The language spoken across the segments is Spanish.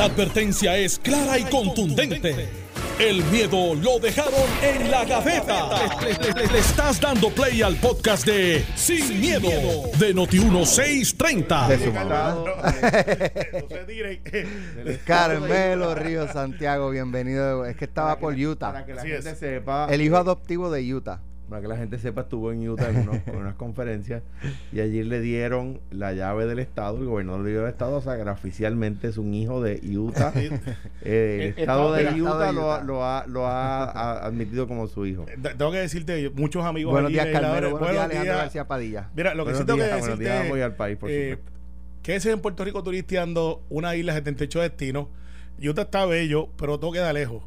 La advertencia es clara y contundente. El miedo lo dejaron en la gaveta. Le, le estás dando play al podcast de Sin, miedo, de Noti1630. De su mamá. Carmelo Río Santiago, bienvenido. Es que estaba por Utah. Para que la gente sepa. El hijo adoptivo de Utah. Para que la gente sepa, estuvo en Utah en, unos- en unas conferencias y allí le dieron la llave del estado. El gobernador le dio el estado, o sea, que oficialmente es un hijo de Utah. Eh, el estado de Utah, lo, ha- lo ha, lo ha- ha admitido como su hijo. Eh, Tengo que decirte, muchos amigos Buenos allí, días, Carmelo. Buenos días, Alejandro días. García Padilla. Mira, lo que sí tengo que buenos días, decirte voy al país, por eh, supuesto. que ese en Puerto Rico turisteando una isla 78 destinos. Utah está bello, pero todo queda lejos.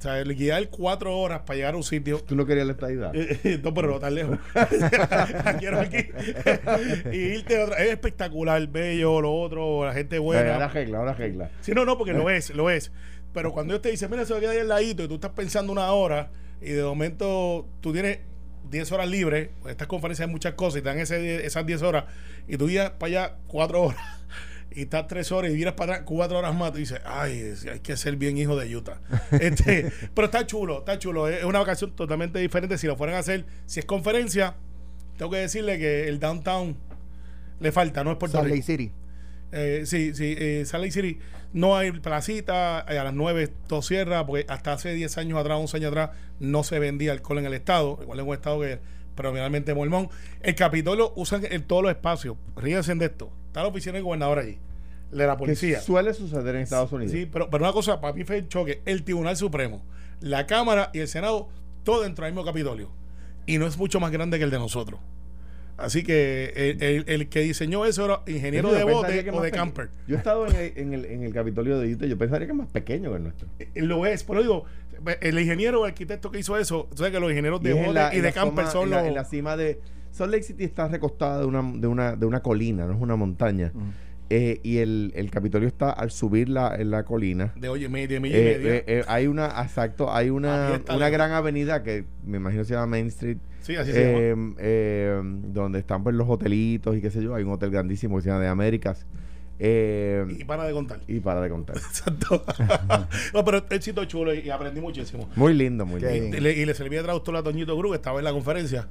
O sea, el guiar cuatro horas para llegar a un sitio. ¿Tú no querías la estadidad? Eh, no, pero no tan lejos. Quiero aquí. y irte a otra. Es espectacular, bello, lo otro, la gente buena. Ahora regla, ahora regla. Sí, no, no, porque lo es, lo es. Pero cuando ellos te dicen, mira, se va a quedar ahí al ladito y tú estás pensando una hora y de momento tú tienes 10 horas libres, pues estas conferencias hay muchas cosas y te dan ese- esas 10 horas y tú ibas para allá 4 horas y estás 3 horas y miras para atrás 4 horas más, tú dices, ay, hay que ser bien hijo de Utah. este, pero está chulo, está chulo. Es una vacación totalmente diferente. Si lo fueran a hacer, si es conferencia, tengo que decirle que el downtown le falta, no es Puerto Salt. Lake City. Eh, sí, sí, eh, Salt Lake City no hay placita, eh, a las 9 todo cierra, porque hasta hace 10 años atrás, 11 años atrás, no se vendía alcohol en el estado, igual en un estado que predominantemente mormón. El Capitolio usan en todos los espacios, ríense de esto, está la oficina del gobernador allí, de la Que policía. suele suceder en Estados Unidos. Sí, pero, pero una cosa, para mí fue el choque, el Tribunal Supremo, la Cámara y el Senado, todo dentro del mismo Capitolio. Y no es mucho más grande que el de nosotros. Así que el, el- el que diseñó eso era ingeniero Yo de bote o de camper. Yo he estado en el, en el, en el Capitolio de Utah, yo pensaría que es más pequeño que el nuestro. Eh, Lo es, por eso digo, el ingeniero o arquitecto que hizo eso, tú sabes que los ingenieros de Y bote la- y de camper son los. en la cima de Salt Lake City está recostada de una, de una, de una colina, no es una montaña. Eh, y el, el Capitolio está al subir la, en la colina. de oye, media, media, Eh, media. eh, eh, hay una, exacto, hay una, una gran avenida que me imagino se llama Main Street, sí, así se eh, llama. eh, donde están pues, los hotelitos y qué sé yo. Hay un hotel grandísimo que se llama de Américas. Eh, Y para de contar. y para de contar. Exacto. no, pero éxito chulo y, y aprendí muchísimo. Muy lindo, muy lindo. Y le, y le serví de traductor a Toñito Cruz, que estaba en la conferencia.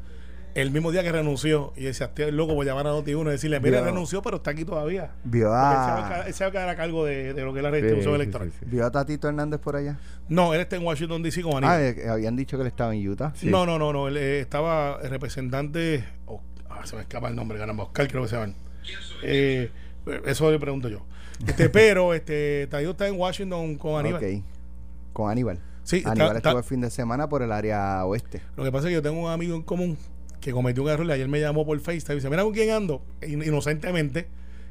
El mismo día que renunció, y decía, estoy loco, voy a llamar a Noti1 y decirle, mira, Vio- renunció, pero está aquí todavía. Vio Porque él se va a a, ca- él se va a quedar a cargo de, de lo que es la Sí, redistribución sí, electoral. sí, sí. vio a Tatito Hernández por allá. No, él está en Washington, D.C. con Ah, Aníbal. eh, habían dicho que él estaba en Utah. Sí. No, no, no, no. Él eh, estaba el representante. oh, ah, se me escapa el nombre, caramba. Oscar, creo que se llaman. Eh, eso le pregunto yo. Este, pero este, Tayo está en Washington con Aníbal. Ok. Con Aníbal. Sí, Aníbal está- estuvo el fin de semana por el área oeste. Lo que pasa es que yo tengo un amigo en común que cometió un error y ayer me llamó por FaceTime y dice, mira con quién ando, In- inocentemente.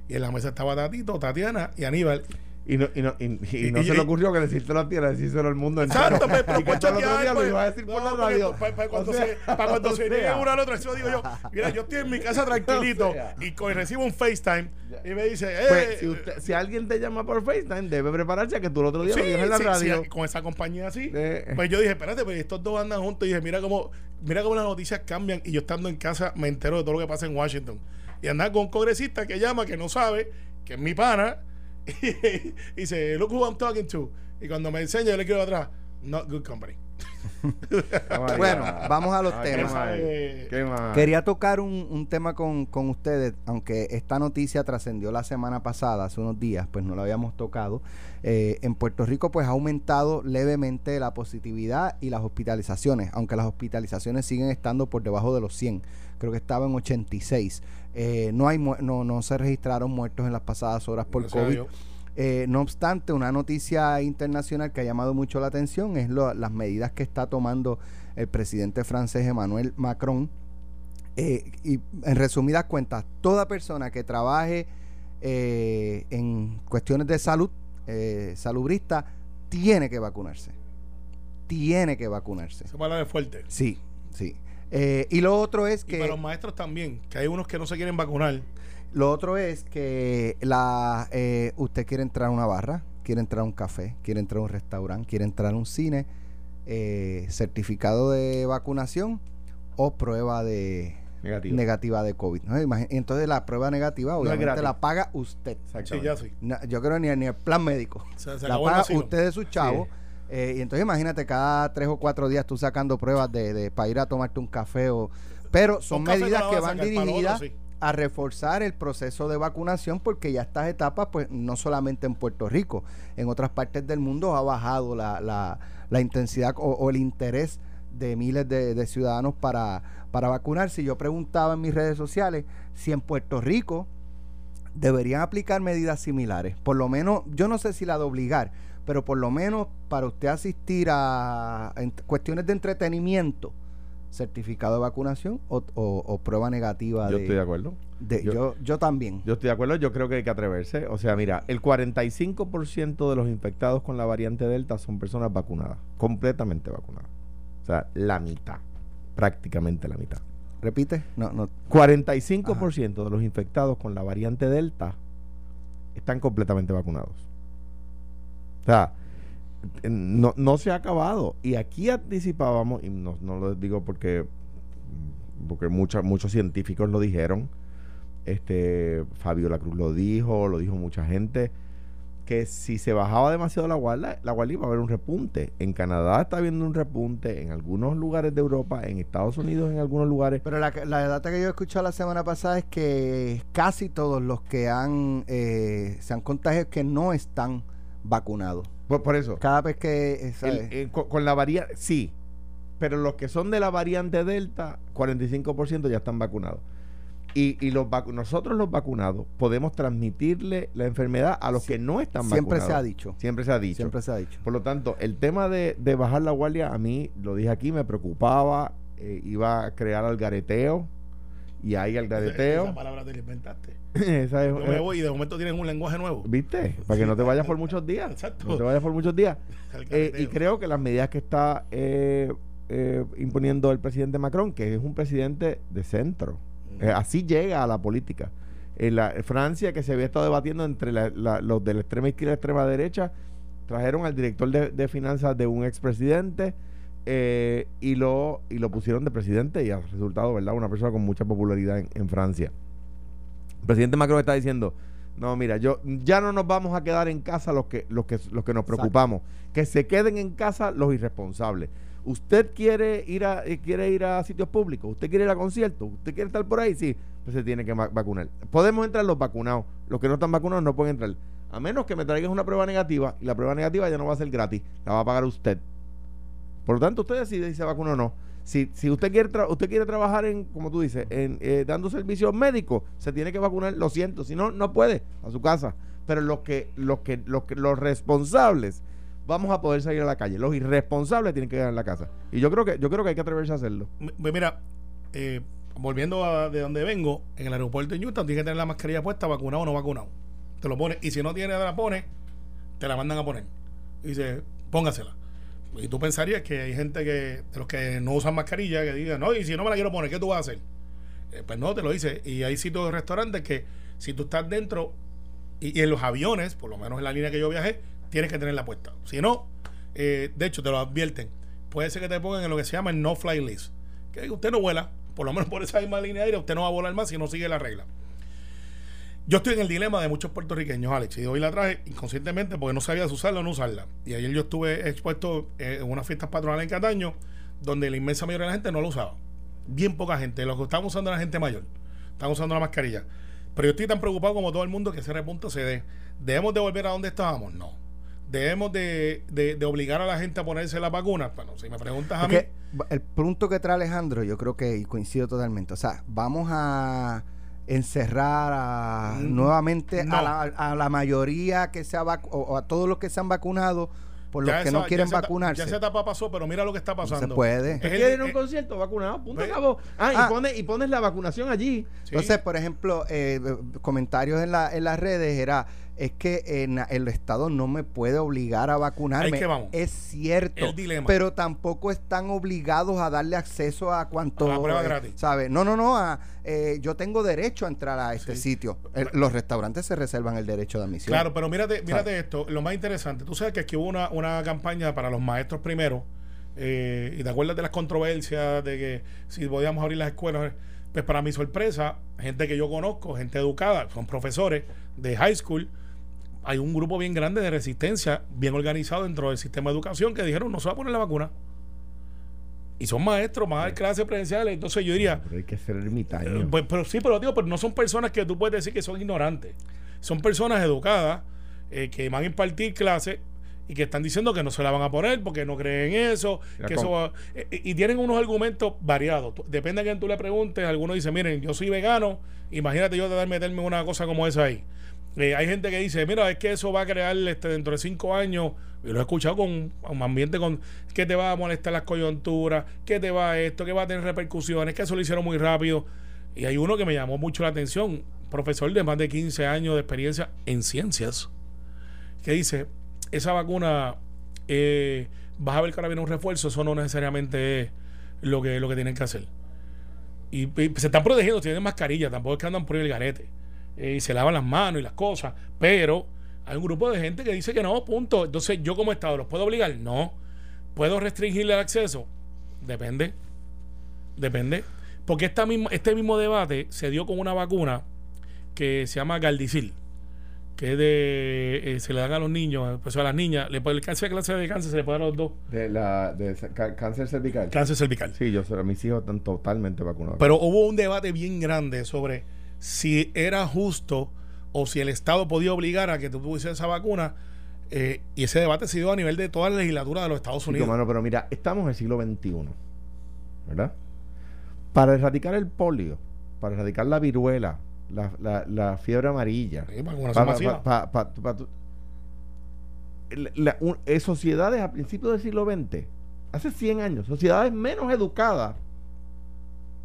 Y en la mesa estaba Tatito, Tatiana y Aníbal. Y no, y no, y, y Y- no y- se y- le ocurrió que decírselo a ti, era decírselo al mundo entero. Exacto, pues, pero Y que pues, hasta el otro chatear, día lo pues. iba a decir por la radio. pa- pa- cuando O sea, se, pa' cuando se niegue uno al otro, eso digo yo, mira, yo estoy en mi casa tranquilito O sea. y y recibo un FaceTime y me dice, eh, Pues, si, usted- si alguien te llama por FaceTime, debe prepararse a que tú el otro día lo digas en la sí, radio. sí, con esa compañía así. Eh. Pues yo dije, espérate, pues estos dos andan juntos y dije, mira cómo, mira cómo las noticias cambian y yo estando en casa me entero de todo lo que pasa en Washington. Y andar con un congresista que llama, que no sabe, que es mi pana, y, dice, look who I'm talking to. Y cuando me enseña, yo le quiero atrás, not good company. Bueno, vamos a los Ah, temas. Qué mal, Eh, qué mal. Quería tocar un, un tema con, con ustedes, aunque esta noticia trascendió la semana pasada, hace unos días, pues no la habíamos tocado. Eh, en Puerto Rico pues ha aumentado levemente la positividad y las hospitalizaciones, aunque las hospitalizaciones siguen estando por debajo de los 100. Creo que estaba en 86. Eh, no, hay, no, no se registraron muertos en las pasadas horas por gracias a COVID. Eh, no obstante, una noticia internacional que ha llamado mucho la atención es lo- las medidas que está tomando el presidente francés Emmanuel Macron. Eh, y en resumidas cuentas, toda persona que trabaje eh, en cuestiones de salud, eh, salubrista, tiene que vacunarse. Tiene que vacunarse. Esa palabra es fuerte. Sí, sí. Eh, y lo otro es Y que... para los maestros también, que hay unos que no se quieren vacunar. Lo otro es que la eh, usted quiere entrar a una barra, quiere entrar a un café, quiere entrar a un restaurante, quiere entrar a un cine, eh, certificado de vacunación o prueba de, negativa de COVID. Entonces la prueba negativa obviamente la paga usted. Sí, ya sí. No, yo creo ni, ni el plan médico. Se- se la paga usted de sus chavos. eh, y entonces imagínate cada tres o cuatro días tú sacando pruebas de, de para ir a tomarte un café o pero son medidas que van dirigidas otro sí. A reforzar el proceso de vacunación porque ya estas etapas pues no solamente en Puerto Rico en otras partes del mundo ha bajado la, la, la intensidad o, el interés de miles de, de ciudadanos para, para vacunarse. Yo preguntaba en mis redes sociales si en Puerto Rico deberían aplicar medidas similares. Por lo menos, yo no sé si la de obligar, pero por lo menos para usted asistir a, cuestiones de entretenimiento, certificado de vacunación o, o- o prueba negativa Yo de, estoy de acuerdo. de- Yo- yo, yo, también. Yo estoy de acuerdo, yo creo que hay que atreverse. O sea, mira, el 45% de los infectados con la variante Delta son personas vacunadas, completamente vacunadas. O sea, la mitad, prácticamente la mitad. Repite, no, no. 45% de los infectados con la variante Delta están completamente vacunados. O sea, no, no se ha acabado. Y aquí anticipábamos, y no, no lo digo porque, porque mucha- muchos científicos lo dijeron, este Fabio La Cruz lo dijo, lo dijo mucha gente, que si se bajaba demasiado la guardia, la guardia iba a haber un repunte. En Canadá está habiendo un repunte, en algunos lugares de Europa, en Estados Unidos en algunos lugares. Pero la, la data que yo escuché la semana pasada es que casi todos los que han eh, se han contagiado que no están vacunados. Por, por eso, Cada vez que eh, el- ¿sabes? eh, con, con la variante, sí, pero los que son de la variante Delta, 45% ya están vacunados. Y, y los vacu- nosotros los vacunados podemos transmitirle la enfermedad a los Sie- que no están siempre vacunados. se ha dicho. Siempre se ha dicho. Siempre se ha dicho. Por lo tanto, el tema de, de bajar la guardia, a mí, lo dije aquí, me preocupaba, eh, iba a crear algareteo, y hay Esa algareteo. palabra te la inventaste. Esa es- Yo me voy y de momento tienes un lenguaje nuevo. ¿Viste? Para que no te vayas por muchos días. Exacto. No te vayas por muchos días. Eh, y creo que las medidas que está eh, eh, imponiendo el presidente Macron, que es un presidente de centro, eh, así llega a la política. En la Francia, que se había estado debatiendo entre la- la- los de la extrema izquierda y la extrema derecha, trajeron al director de, de finanzas de un expresidente eh, y, lo, y lo pusieron de presidente y ha resultado, ¿verdad? Una persona con mucha popularidad en, en Francia. El presidente Macron está diciendo, no, mira, yo ya no nos vamos a quedar en casa los que los que los que nos preocupamos, que se queden en casa los irresponsables. Usted quiere ir a eh, quiere ir a sitios públicos, usted quiere ir a conciertos, usted quiere estar por ahí, sí, pues se tiene que vacunar. Podemos entrar los vacunados, los que no están vacunados no pueden entrar, a menos que me traigas una prueba negativa y la prueba negativa ya no va a ser gratis, la va a pagar usted. Por lo tanto, usted decide si se vacuna o no. Si, si usted quiere usted quiere trabajar en, como tú dices, en eh, dando servicios médicos, se tiene que vacunar, lo siento, si no, no puede, a su casa. Pero los que, los que, los que, los responsables vamos a poder salir a la calle. Los irresponsables tienen que quedar en la casa. Y yo creo que, yo creo que hay que atreverse a hacerlo. M- Mira, eh, volviendo a de donde vengo, en el aeropuerto de Houston tienes que tener la mascarilla puesta, vacunado o no vacunado. Te lo pones. Y si no tienes, la pones, te la mandan a poner. Y dice, póngasela. Y tú pensarías que hay gente que, de los que no usan mascarilla, que digan, no, y si no me la quiero poner, ¿qué tú vas a hacer? Eh, pues no, te lo dice. Y hay sitios de restaurantes que si tú estás dentro y, en los aviones, por lo menos en la línea que yo viajé, tienes que tenerla puesta. Si no, eh, de hecho te lo advierten, puede ser que te pongan en lo que se llama el no fly list. Que usted no vuela, por lo menos por esa misma línea aérea, usted no va a volar más si no sigue la regla. Yo estoy en el dilema de muchos puertorriqueños, Alex, y hoy la traje inconscientemente porque no sabía si usarla o no usarla. Y ayer yo estuve expuesto eh, en unas fiestas patronales en Cataño, donde la inmensa mayoría de la gente no lo usaba. Bien poca gente, lo que estaban usando era la gente mayor, estaban usando la mascarilla. Pero yo estoy tan preocupado como todo el mundo que ese repunte se dé. ¿Debemos de volver a donde estábamos? No. ¿Debemos de, de- de obligar a la gente a ponerse la vacuna? Bueno, si me preguntas a Es mí... que el punto que trae Alejandro, yo creo que coincido totalmente. O sea, vamos a encerrar a- Mm, nuevamente no. a, la, a la mayoría que se ha vacu- o, a todos los que se han vacunado por los ya que esa- no quieren ya vacunarse. Ya esa etapa pasó, pero mira lo que está no pasando. se puede. Es ¿Usted el- quiere ir a un eh, concierto vacunado? Punto acabó. Ah, Ah. Y, pones, y pones la vacunación allí. sí. Entonces, por ejemplo, eh, comentarios en, la, en las redes era, es que en, el Estado no me puede obligar a vacunarme. Ahí que vamos. Es cierto. El dilema. Pero tampoco están obligados a darle acceso a cuanto... A la prueba eh, gratis. ¿sabe? No, no, no. a, eh, yo tengo derecho a entrar a este Sí. sitio. El- los restaurantes se reservan el derecho de admisión. Claro, pero mírate, mírate esto, lo más interesante. Tú sabes que aquí hubo una, una campaña para los maestros primero, eh, y te acuerdas de las controversias de que si podíamos abrir las escuelas. Pues para mi sorpresa, gente que yo conozco, gente educada, son profesores de high school, hay un grupo bien grande de resistencia, bien organizado dentro del sistema de educación, que dijeron no se va a poner la vacuna. Y son maestros, más de clases presenciales. Entonces yo diría. Pero hay que ser ermitaño. Eh, pues, pero sí, pero digo, pero no son personas que tú puedes decir que son ignorantes. Son personas educadas eh, que van a impartir clases y que están diciendo que no se la van a poner porque no creen en eso, que eso va- eh, eh, y tienen unos argumentos variados. Depende de quién tú le preguntes, algunos dicen, miren, yo soy vegano, imagínate yo de meterme en una cosa como esa ahí. Eh, hay gente que dice, mira, es que eso va a crear este, dentro de cinco años, y lo he escuchado con un ambiente con que te va a molestar las coyunturas, que te va esto, que va a tener repercusiones, que eso lo hicieron muy rápido. Y hay uno que me llamó mucho la atención, profesor de más de 15 años de experiencia en ciencias, que dice, esa vacuna, eh, vas a ver que ahora viene un refuerzo, eso no necesariamente es lo que, lo que tienen que hacer. Y, y se están protegiendo, tienen mascarilla, tampoco es que andan por el garete. Eh, y se lavan las manos y las cosas. Pero hay un grupo de gente que dice que no, punto. Entonces, yo como Estado, ¿los puedo obligar? No. ¿Puedo restringirle el acceso? Depende. Depende. Porque esta misma, este mismo debate se dio con una vacuna que se llama Galdicil, que es de, eh, se le dan a los niños, pues a las niñas, le, el cáncer clase de cáncer se le puede dar a los dos. De la de cáncer cervical. Cáncer cervical. Sí, yo mis hijos están totalmente vacunados. Pero hubo un debate bien grande sobre si era justo o si el Estado podía obligar a que tú tuvieses esa vacuna. eh, y ese debate se dio a nivel de toda la legislatura de los Estados Unidos. mano, pero mira, estamos en el siglo XXI, ¿verdad? Para erradicar el polio, para erradicar la viruela, la, la, la fiebre amarilla, Sí, la- un- eh, sociedades a principios del siglo XX, hace 100 años, sociedades menos educadas,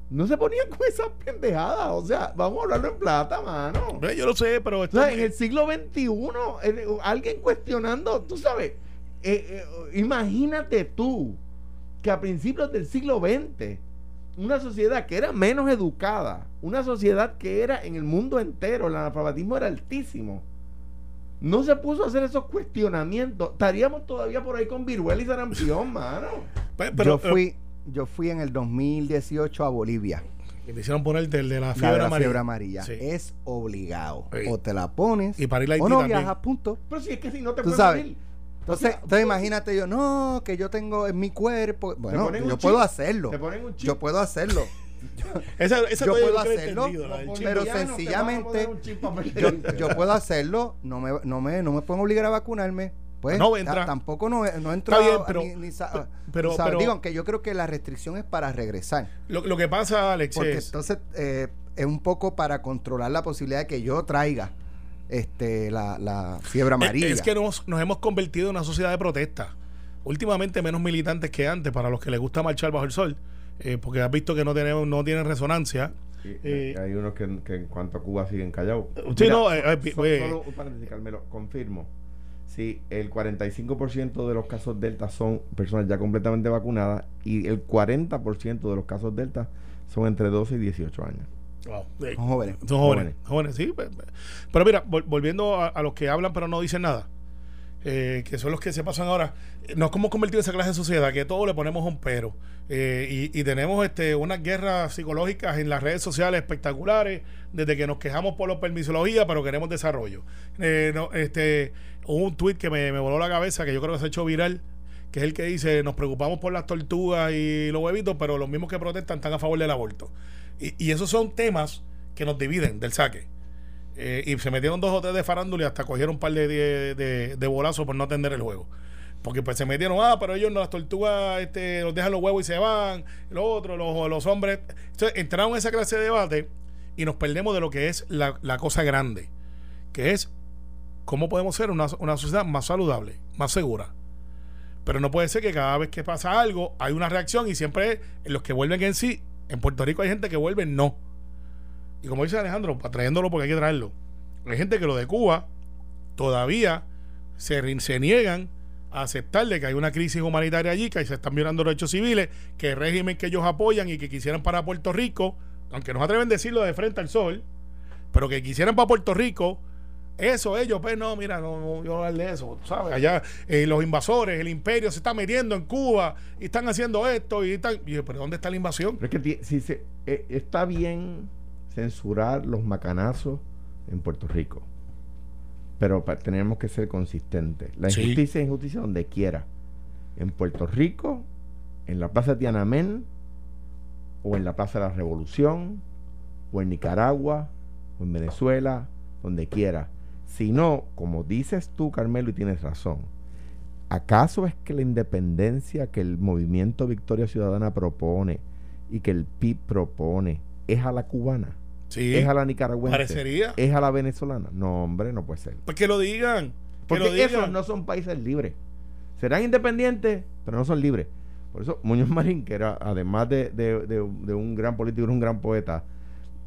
no se ponían con esas pendejadas. O sea, vamos a hablarlo en plata, mano. Yo lo sé, pero O sea, en el siglo XXI, en- alguien cuestionando, tú sabes, eh, eh, imagínate tú que a principios del siglo XX, una sociedad que era menos educada, una sociedad que era en el mundo entero, el analfabetismo era altísimo, no se puso a hacer esos cuestionamientos. Estaríamos todavía por ahí con viruela y sarampión, mano. Pe- pero, yo fui yo fui en el 2018 a Bolivia. eh, me hicieron poner el de la La fiebre de la amarilla. fiebre amarilla. Sí. Es obligado. Sí. O te la pones Y para ir a o Haití no también. viajas, punto. Pero si es que si no te puedes sabes. Entonces, O sea, entonces imagínate yo, no, que yo tengo en mi cuerpo. Bueno, yo puedo hacerlo. te ponen un chip. Yo puedo hacerlo. Esa, esa Yo puedo hacerlo, pero te sencillamente, Yo, yo puedo hacerlo, no me, no me, no me pueden obligar a vacunarme. Pues No entra. tampoco no, no entro Está bien, pero- ni- ni pero- tú sabes, pero- digo, aunque yo creo que la restricción es para regresar. Lo, lo que pasa, Alex, Porque es. entonces eh, es un poco para controlar la posibilidad de que yo traiga este la, la fiebre amarilla. Es que nos, nos hemos convertido en una sociedad de protesta. Últimamente menos militantes que antes para los que les gusta marchar bajo el sol. eh, porque has visto que no tenemos no tienen resonancia. Eh, hay unos que, que en cuanto a Cuba siguen callados. Sí, no, eh, eh, so- solo Carmelo, confirmo. Sí, el 45% de los casos Delta son personas ya completamente vacunadas y el 40% de los casos Delta son entre 12 y 18 años. wow, Son jóvenes. Son jóvenes, jóvenes, sí. pe- pe- Pero mira, vol- volviendo a, a los que hablan pero no dicen nada, eh, que son los que se pasan ahora, nos hemos convertido en esa clase de sociedad que todo le ponemos un pero. Eh, y, tenemos este, unas guerras psicológicas en las redes sociales espectaculares, desde que nos quejamos por la permisología, pero queremos desarrollo. Eh, este, hubo un tweet que me, me voló la cabeza, que yo creo que se ha hecho viral, que es el que dice, nos preocupamos por las tortugas y los huevitos, pero los mismos que protestan están a favor del aborto. Y esos son temas que nos dividen del saque. Eh, y se metieron dos o tres de farándula y hasta cogieron un par de, de, de- bolazos por no atender el juego. Porque pues se metieron, ah, pero ellos las tortugas este, los dejan los huevos y se van, lo otro, los, los hombres. Entonces entraron en esa clase de debate y nos perdemos de lo que es la, la cosa grande, que es cómo podemos ser una, una sociedad más saludable, más segura. Pero no puede ser que cada vez que pasa algo hay una reacción y siempre los que vuelven en sí, en Puerto Rico hay gente que vuelve no. Y como dice Alejandro, trayéndolo porque hay que traerlo. Hay gente que lo de Cuba todavía se, niegan a aceptar de que hay una crisis humanitaria allí, que se están violando derechos civiles, que el régimen que ellos apoyan y que quisieran para Puerto Rico, aunque no se atreven a decirlo de frente al sol, pero que quisieran para Puerto Rico Eso ellos, pues no, mira, no, no yo no hablar de eso, ¿sabes? Allá eh, los invasores, el imperio se está metiendo en Cuba y están haciendo esto y están... Pero ¿dónde está la invasión? Es que si se, eh, está bien censurar los macanazos en Puerto Rico, pero tenemos que ser consistentes. La Sí. injusticia es injusticia donde quiera. En Puerto Rico, en la Plaza Tiananmen, o en la Plaza de la Revolución, o en Nicaragua, o en Venezuela, donde quiera. Si no, como dices tú, Carmelo, y tienes razón, ¿acaso es que la independencia que el movimiento Victoria Ciudadana propone y que el PIB propone es a la cubana? Sí, ¿Es a la nicaragüense? parecería. ¿Es a la venezolana? No, hombre, no puede ser. Pues que lo digan. Que Porque lo digan. esos no son países libres. Serán independientes, pero no son libres. Por eso Muñoz Marín, que era, además de, de- de- de un gran político, era un gran poeta,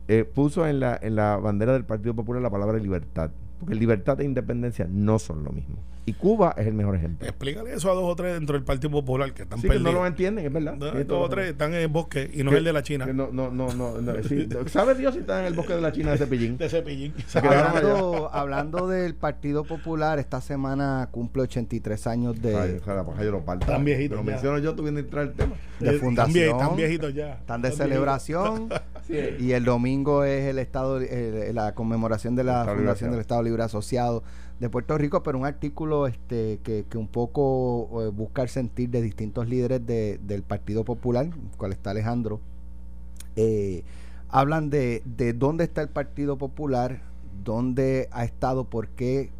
eh, puso en la, en la bandera del Partido Popular la palabra libertad. Porque libertad e independencia no son lo mismo. Y Cuba es el mejor ejemplo. Explícale eso a dos o tres dentro del Partido Popular que están Sí, que no perdidos. lo entienden, es verdad. No, dos o tres están en el bosque y no es el de la China. no, no, no, no, no, sí. ¿Sabe Dios si está en el bosque de la China de Cepillín? De Cepillín. Hablando, hablando del Partido Popular, esta semana cumple 83 años de, Ay, ojalá, pues, ay, yo lo parto. Tan viejito Lo ya. menciono yo, tú vienes a entrar el tema. de Están, fundación. vie- están viejitos ya. Están de Están celebración y el domingo es el estado el- la conmemoración de la fundación del Estado Libre Asociado de Puerto Rico pero un artículo este que, un poco eh, busca el sentir de distintos líderes de- del Partido Popular cual está Alejandro eh, hablan de, de dónde está el Partido Popular dónde ha estado por qué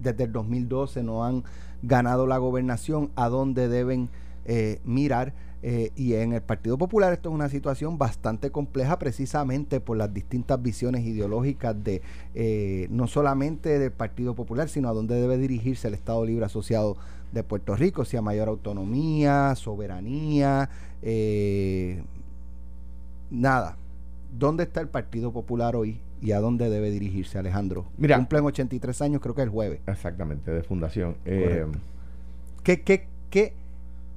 desde el 2012 no han ganado la gobernación a dónde deben eh, mirar eh, y en el Partido Popular esto es una situación bastante compleja precisamente por las distintas visiones ideológicas de eh, no solamente del Partido Popular, sino a dónde debe dirigirse el Estado Libre Asociado de Puerto Rico, si a mayor autonomía, soberanía, eh, nada. ¿Dónde está el Partido Popular hoy y a dónde debe dirigirse Alejandro? Mira. Cumplen 83 años, creo que el jueves. Exactamente, de fundación. Eh. ¿Qué, qué, qué,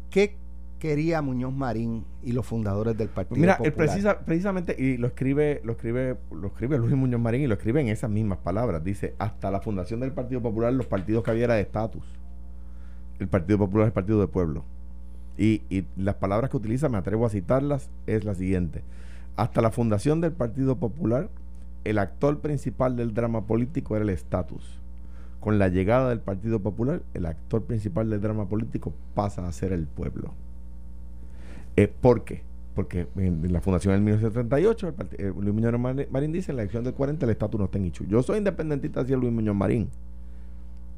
qué quería Muñoz Marín y los fundadores del Partido Mira, Popular? precisa, precisamente, y lo escribe, lo escribe, lo escribe Luis Muñoz Marín y lo escribe en esas mismas palabras. Dice, hasta la fundación del Partido Popular, los partidos que había era de estatus. El Partido Popular es el partido de pueblo. Y, y las palabras que utiliza, me atrevo a citarlas, es la siguiente. Hasta la fundación del Partido Popular, el actor principal del drama político era el estatus. Con la llegada del Partido Popular, el actor principal del drama político pasa a ser el pueblo. Eh, ¿Por qué? Porque en la fundación del 1938, el parti- eh, Luis Muñoz Mar- Marín dice en la elección del 40 el estatus no está en Ichu. Yo soy independentista, decía Luis Muñoz Marín.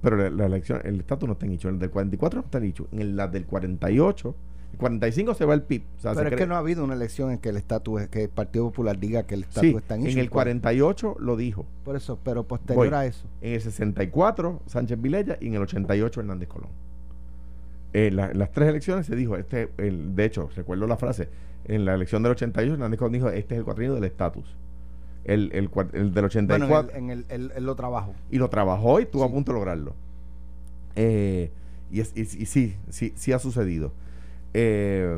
Pero la, la elección, el estatus no está en Ichu. En el del 44 no está en Ichu. En la del 48, el 45 se va el PIB. O sea, se Pero es cree- que no ha habido una elección en que el estatus, que el Partido Popular diga que el estatus Sí, está en en el pues. 48 lo dijo. Por eso, pero posterior Voy. a eso. En el 64, Sánchez Vilella. Y en el 88, Hernández Colón. En la- las tres elecciones se dijo, este, el, de hecho, recuerdo la frase, en la elección del 88, Hernández Colón dijo, este es el cuatrienio del estatus. El, el, el del 84. Bueno, en el, en el, él- lo trabajó. y lo trabajó y estuvo a punto de lograrlo. Eh, y, es- y- y sí, sí, sí ha sucedido. Eh,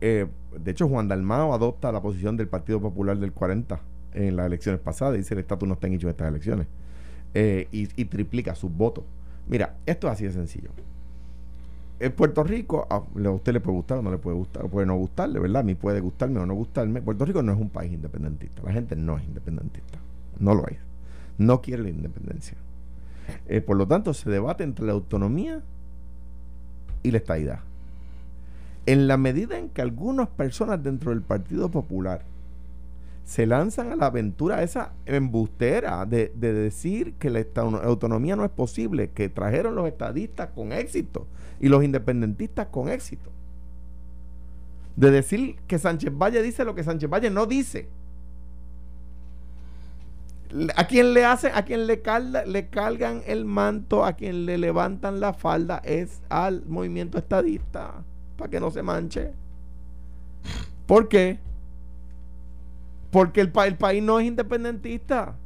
eh, de hecho, Juan Dalmao adopta la posición del Partido Popular del 40 en las elecciones pasadas. Dice el estatus no está en hecho en estas elecciones. Eh, y, y triplica sus votos. Mira, esto es así de sencillo. En Puerto Rico, a usted le puede gustar o no le puede gustar, puede no gustarle, ¿verdad? A mí puede gustarme o no gustarme. Puerto Rico no es un país independentista. La gente no es independentista. No lo es. No quiere la independencia. Eh, por lo tanto, se debate entre la autonomía y la estadidad. En la medida en que algunas personas dentro del Partido Popular se lanzan a la aventura esa embustera de, de decir que la autonomía no es posible, que trajeron los estadistas con éxito y los independentistas con éxito. De decir que Sánchez Valle dice lo que Sánchez Valle no dice. A quien le hacen, a quien le, le cargan el manto, a quien le levantan la falda es al movimiento estadista, para que no se manche. ¿Por qué? Porque el, pa- el país no es independentista.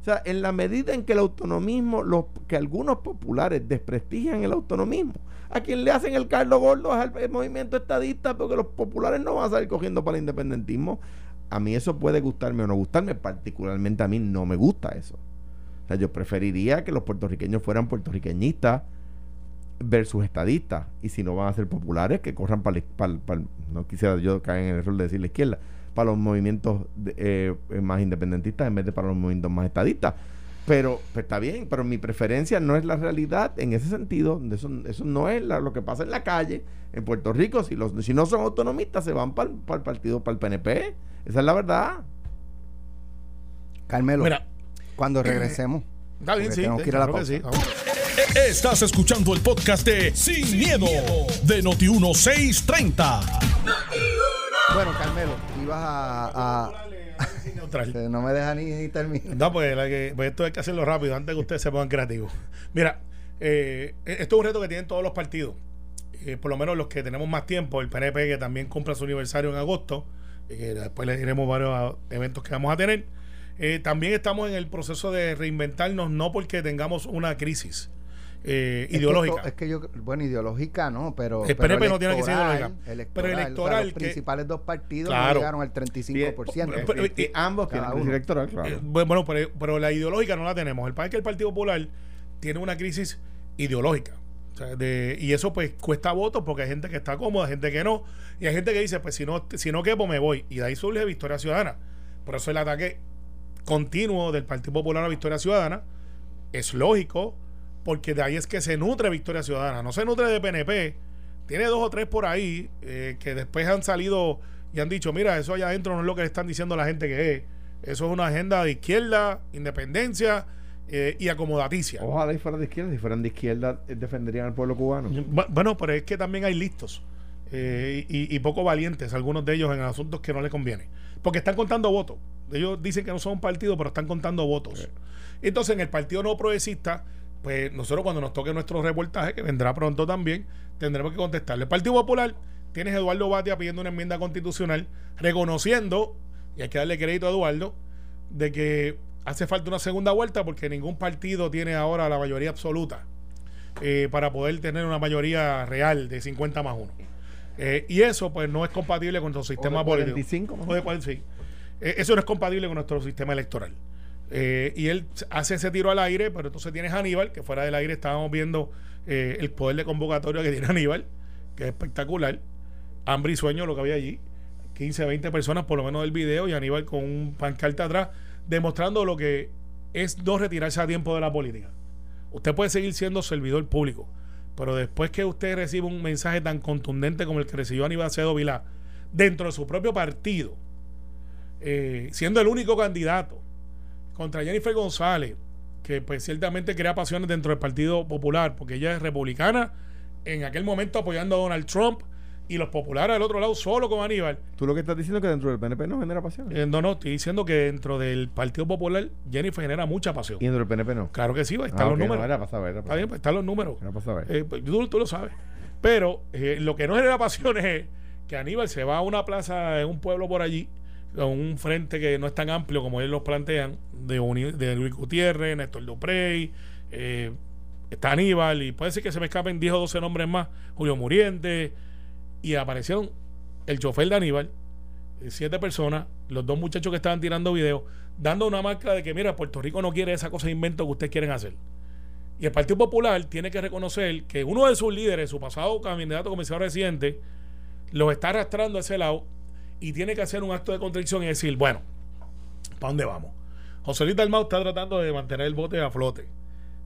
O sea, en la medida en que el autonomismo, los, que algunos populares desprestigian el autonomismo, a quien le hacen el Carlos Gordo es al movimiento estadista, porque los populares no van a salir cogiendo para el independentismo. A mí eso puede gustarme o no gustarme, particularmente a mí no me gusta eso. O sea, yo preferiría que los puertorriqueños fueran puertorriqueñistas versus estadistas. Y si no van a ser populares, que corran para, no quisiera yo caer en el error de decir la izquierda, para los movimientos eh, más independentistas en vez de para los movimientos más estadistas. Pero pues, está bien, pero mi preferencia no es la realidad en ese sentido. Eso, eso no es lo que pasa en la calle. En Puerto Rico, si, los, si no son autonomistas, se van para el partido, para el PNP. Esa es la verdad. Carmelo, Mira, cuando regresemos. Está bien, sí. Tengo que ir a la Sí, Estás escuchando el podcast de Sin, miedo, de Noti1630. Bueno, Carmelo, ibas a, a no me deja ni, terminar. No, pues, pues, esto hay que hacerlo rápido antes que ustedes se pongan creativos. Mira, eh, esto es un reto que tienen todos los partidos. Eh, por lo menos los que tenemos más tiempo. El PNP que también cumpla su aniversario en agosto. Eh, después les diremos varios eventos que vamos a tener. también estamos en el proceso de reinventarnos, no porque tengamos una crisis eh, ideológica. es que yo, bueno, ideológica no, pero. El PNP no tiene que ser ideológica. pero electoral. los principales dos partidos llegaron al 35%. y, ambos tienen electoral, claro. Eh, bueno, pero, pero, la ideológica no la tenemos. El país que el Partido Popular tiene una crisis ideológica. de, y eso pues cuesta votos porque hay gente que está cómoda, gente que no. Y hay gente que dice, pues si no, si no quepo me voy. Y de ahí surge Victoria Ciudadana. Por eso el ataque continuo del Partido Popular a Victoria Ciudadana es lógico porque de ahí es que se nutre Victoria Ciudadana, no se nutre de PNP. Tiene dos o tres por ahí eh, que después han salido y han dicho, mira, eso allá adentro no es lo que le están diciendo la gente que es. Eso es una agenda de izquierda, independencia eh, y acomodaticia. Ojalá y fuera de izquierda, si fueran de izquierda eh, defenderían al pueblo cubano. Bueno, pero es que también hay listos y, poco valientes, algunos de ellos en asuntos que no les conviene. Porque están contando votos. Ellos dicen que no son un partido, pero están contando votos. Entonces, en el Partido No Progresista pues nosotros cuando nos toque nuestro reportaje, que vendrá pronto también, tendremos que contestarle. El Partido Popular, tienes Eduardo Batia pidiendo una enmienda constitucional, reconociendo, y hay que darle crédito a Eduardo, de que hace falta una segunda vuelta porque ningún partido tiene ahora la mayoría absoluta eh, para poder tener una mayoría real de 50 más 1. Eh, y eso pues no es compatible con nuestro sistema político. sí. Eh, eso no es compatible con nuestro sistema electoral. Eh, y él hace ese tiro al aire, pero entonces tienes Aníbal, que fuera del aire estábamos viendo eh, el poder de convocatoria que tiene Aníbal, que es espectacular. Hambre y sueño lo que había allí. 15, 20 personas por lo menos del video y Aníbal con un pancarta atrás, demostrando lo que es no retirarse a tiempo de la política. Usted puede seguir siendo servidor público, pero después que usted recibe un mensaje tan contundente como el que recibió Aníbal Acedo Vilá, dentro de su propio partido, eh, siendo el único candidato, contra Jennifer González, que pues ciertamente crea pasiones dentro del Partido Popular, porque ella es republicana, en aquel momento apoyando a Donald Trump y los populares del otro lado solo con Aníbal. ¿Tú lo que estás diciendo es que dentro del PNP no genera pasión? Eh, no, no, estoy diciendo que dentro del Partido Popular Jennifer genera mucha pasión. ¿Y dentro del PNP no? Claro que sí, están ah, los números. era para saber, Está bien, pues están los números. Era para saber. Eh, pues, tú, lo sabes. Pero eh, lo que no genera pasión es que Aníbal se va a una plaza en un pueblo por allí un frente que no es tan amplio como ellos lo plantean, de, Luis Gutiérrez, Néstor Duprey, eh, está Aníbal, y puede ser que se me escapen 10 o 12 nombres más, Julio Muriente, y aparecieron el chofer de Aníbal, eh, siete personas, los dos muchachos que estaban tirando videos, dando una marca de que, mira, Puerto Rico no quiere esa cosa de invento que ustedes quieren hacer. Y el Partido Popular tiene que reconocer que uno de sus líderes, su pasado candidato comisionado residente, los está arrastrando a ese lado y tiene que hacer un acto de contradicción y decir, bueno, ¿para dónde vamos? José Luis Dalmau está tratando de mantener el bote a flote.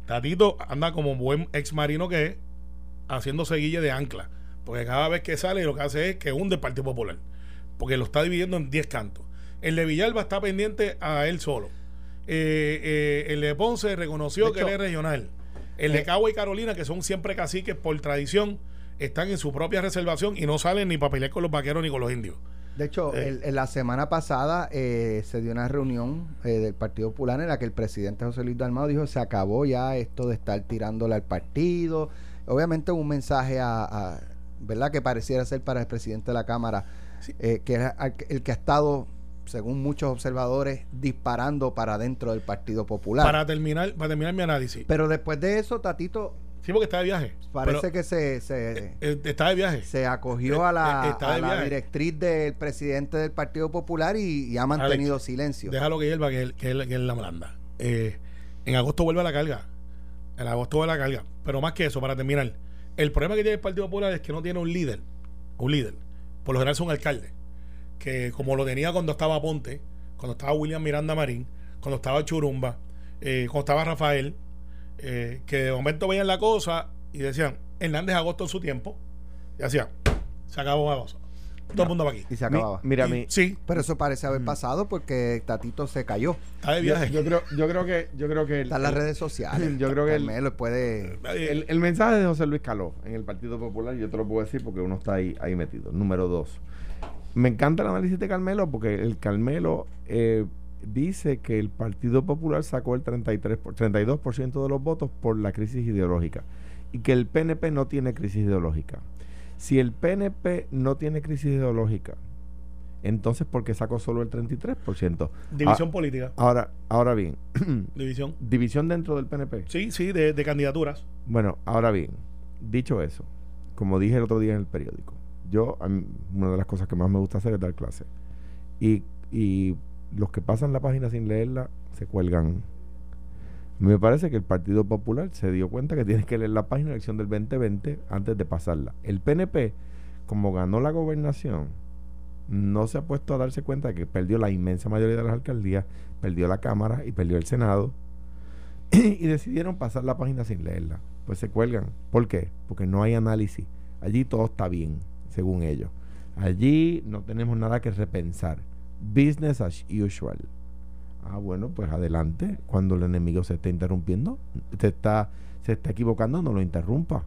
Tatito anda como buen ex marino que es, haciendo seguille de ancla. Porque cada vez que sale lo que hace es que hunde el Partido Popular. Porque lo está dividiendo en 10 cantos. El de Villalba está pendiente a él solo. Eh, eh, el de Ponce reconoció que él es regional. El de eh, Cagua y Carolina, que son siempre caciques por tradición, están en su propia reservación y no salen ni para pelear con los vaqueros ni con los indios. De hecho, eh. en la semana pasada eh, se dio una reunión eh, del Partido Popular en la que el presidente José Luis Dalmado dijo se acabó ya esto de estar tirándole al partido. Obviamente un mensaje a, ¿verdad? Que pareciera ser para el presidente de la Cámara, que era el que ha estado, según muchos observadores, disparando para dentro del Partido Popular. Para terminar, para terminar mi análisis. Pero después de eso, Tatito Sí, porque está de viaje. Parece que se, eh, eh, está de viaje. Se acogió a la, la directriz del presidente del Partido Popular y, ha mantenido silencio. Déjalo que hierva, que él, que él, que él la blanda. Eh, En agosto vuelve a la carga. En agosto vuelve a la carga. Pero más que eso, para terminar, el problema que tiene el Partido Popular es que no tiene un líder. Un líder. Por lo general es un alcalde. Que como lo tenía cuando estaba Ponte, cuando estaba William Miranda Marín, cuando estaba Churumba, eh, cuando estaba Rafael, eh, que de momento veían la cosa y decían, Hernández agosto en su tiempo, y hacían, se acabó la cosa. Todo el mundo va aquí. Y se acababa. Mi- mira, Y- mi, Sí, Pero eso parece haber pasado porque Tatito se cayó. está de yo, viaje. yo creo, yo creo que, yo creo que el, Está en las el- redes sociales. yo creo que el- Carmelo puede. el, el mensaje de José Luis Caló en el Partido Popular, yo te lo puedo decir porque uno está ahí, ahí metido. Número dos. Me encanta el análisis de Carmelo porque el Carmelo eh, dice que el Partido Popular sacó el 33 por- 32% de los votos por la crisis ideológica y que el PNP no tiene crisis ideológica. Si el PNP no tiene crisis ideológica, entonces ¿por qué sacó solo el 33%? División política. Ahora, ahora bien, División. división dentro del PNP. Sí, sí, de, de candidaturas. Bueno, ahora bien, dicho eso, como dije el otro día en el periódico, yo, mí, una de las cosas que más me gusta hacer es dar clase. Y, y los que pasan la página sin leerla se cuelgan. Me parece que el Partido Popular se dio cuenta que tienes que leer la página de elección del 2020 antes de pasarla. El PNP, como ganó la gobernación, no se ha puesto a darse cuenta de que perdió la inmensa mayoría de las alcaldías, perdió la Cámara y perdió el Senado. y decidieron pasar la página sin leerla. Pues se cuelgan. ¿Por qué? Porque no hay análisis. Allí todo está bien, según ellos. Allí no tenemos nada que repensar. Business as usual. Ah, bueno, pues adelante. Cuando el enemigo se esté interrumpiendo, se está, se está equivocando, no lo interrumpa.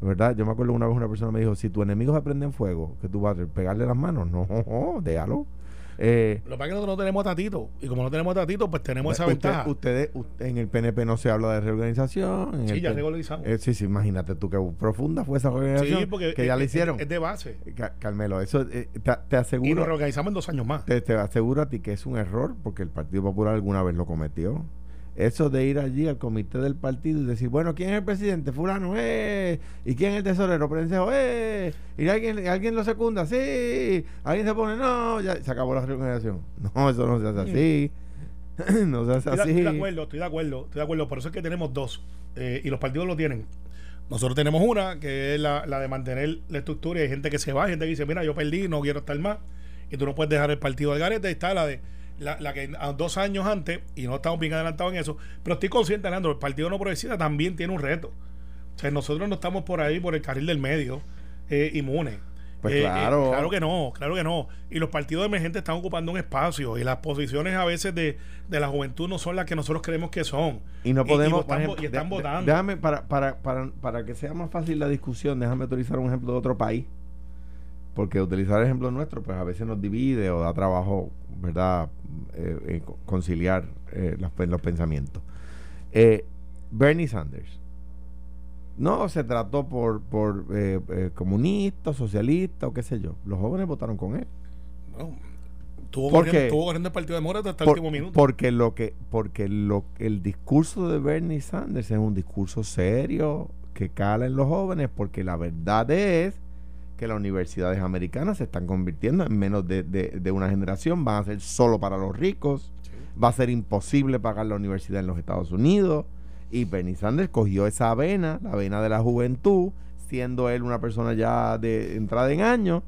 ¿Verdad? Yo me acuerdo una vez una persona me dijo, si tu enemigo se fuego, que tú vas a pegarle las manos. No, déjalo. Eh, Lo que pasa es que nosotros no tenemos a Tatito. Y como no tenemos a Tatito, pues tenemos esa usted- ventaja. Ustedes, usted- en el PNP no se habla de reorganización. en sí, el ya regularizamos. eh, sí, sí, imagínate tú qué profunda fue esa reorganización sí, porque que ya es- le es- hicieron. Es de base. Ca- Carmelo, eso eh, te, te Y nos aseguro, reorganizamos en dos años más. te, te aseguro a ti que es un error porque el Partido Popular alguna vez lo cometió. Eso de ir allí al comité del partido y decir, bueno, ¿quién es el presidente? Fulano, ¡eh! ¿Y quién es el tesorero? Prensejo, ¡eh! ¿Y alguien, alguien lo secunda? ¡Sí! ¿Alguien se pone? No, ya se acabó la reorganización. No, eso no se hace así. no se hace Estoy de, así. estoy de acuerdo, estoy de acuerdo, estoy de acuerdo. Por eso es que tenemos dos. eh, y los partidos lo tienen. Nosotros tenemos una, que es la, la de mantener la estructura. Y hay gente que se va, hay gente que dice, mira, yo perdí, no quiero estar más. Y tú no puedes dejar el partido al garete. Y está la de la, la que dos años antes, y no estamos bien adelantados en eso, pero estoy consciente, Alejandro, el Partido No Progresista también tiene un reto. O sea, nosotros no estamos por ahí, por el carril del medio, eh, inmunes. Pues Eh, eh, claro. claro que no, claro que no. Y los partidos emergentes están ocupando un espacio y las posiciones a veces de, de la juventud no son las que nosotros creemos que son. Y no podemos. y, están, ejemplo, y están de- de- votando. Déjame, para, para, para, para que sea más fácil la discusión, déjame utilizar un ejemplo de otro país. Porque utilizar el ejemplo nuestro, pues a veces nos divide o da trabajo, ¿verdad? Eh, eh, co- conciliar eh, los, pe- los pensamientos. Eh, Bernie Sanders. No se trató por, por eh, comunista, socialista o qué sé yo. Los jóvenes votaron con él. Bueno, tuvo, ¿Por corriendo, qué? tuvo corriendo el Partido Demócrata hasta Por- el último minuto. Porque lo que, porque lo, el discurso de Bernie Sanders es un discurso serio que cala en los jóvenes, porque la verdad es que las universidades americanas se están convirtiendo en menos de, de- de una generación, van a ser solo para los ricos, va a ser imposible pagar la universidad en los Estados Unidos. Y Bernie Sanders cogió esa vena, la vena de la juventud, siendo él una persona ya de entrada en años,